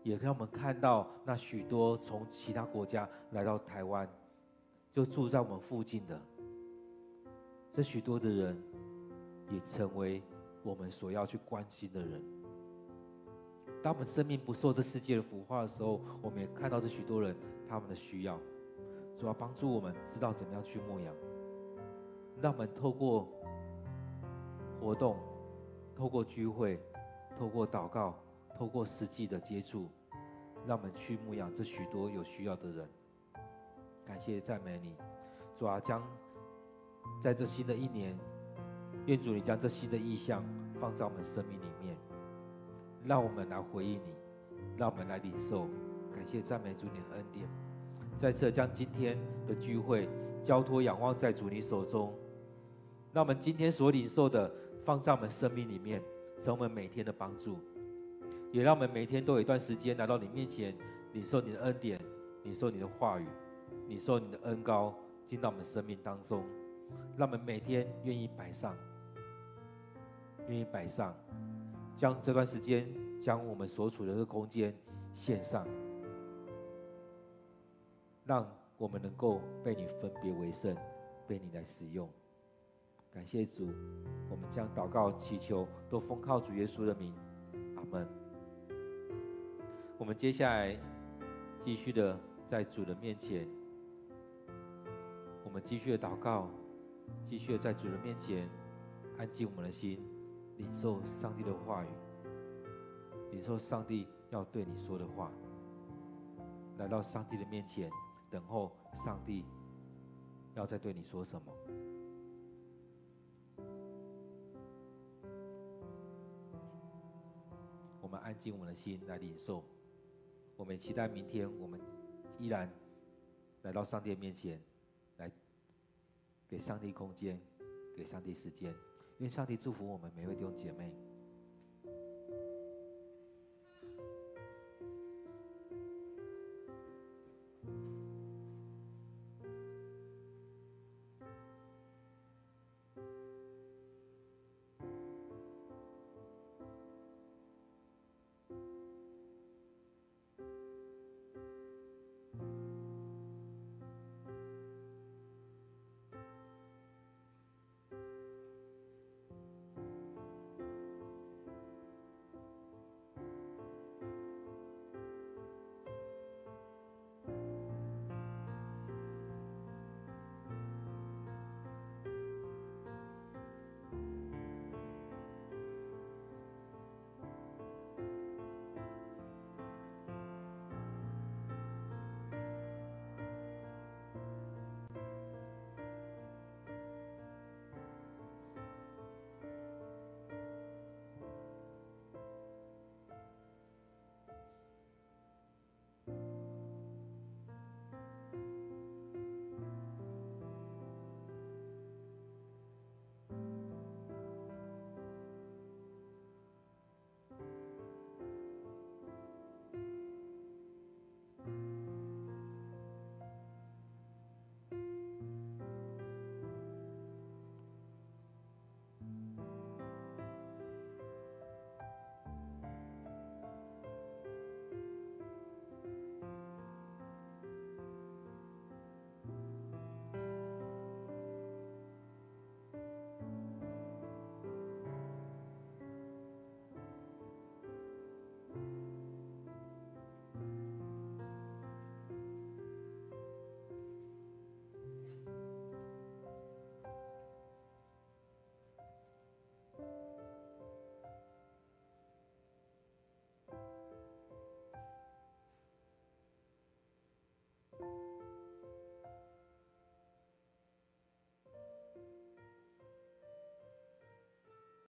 也让我们看到那许多从其他国家来到台湾，就住在我们附近的这许多的人，也成为我们所要去关心的人。当我们生命不受这世界的腐化的时候，我们也看到这许多人他们的需要，主要帮助我们知道怎么样去牧养。让我们透过活动，透过聚会，透过祷告。透过实际的接触，让我们去牧养这许多有需要的人。感谢赞美你，主啊，将在这新的一年，愿主你将这新的意象放在我们生命里，让我们来回应你，让我们来领受，感谢赞美主你的恩典。再次将今天的聚会交托仰望在主你手中，让我们今天所领受的放在我们生命里面，成为我们每天的帮助，也让我们每天都有一段时间来到你面前，领受你的恩典，领受你的话语，领受你的恩膏进到我们生命当中，让我们每天愿意摆上，愿意摆上，将这段时间，将我们所处的这个空间献上，让我们能够被你分别为圣，被你来使用。感谢主，我们将祷告祈求都奉靠主耶稣的名，阿门。我们接下来继续的在主的面前，我们继续的祷告，继续的在主的面前安静我们的心，领受上帝的话语。领受上帝要对你说的话，来到上帝的面前，等候上帝要再对你说什么。我们安静我们的心来领受，我们期待明天我们依然来到上帝的面前，来给上帝空间，给上帝时间，愿上帝祝福我们每位弟兄姐妹。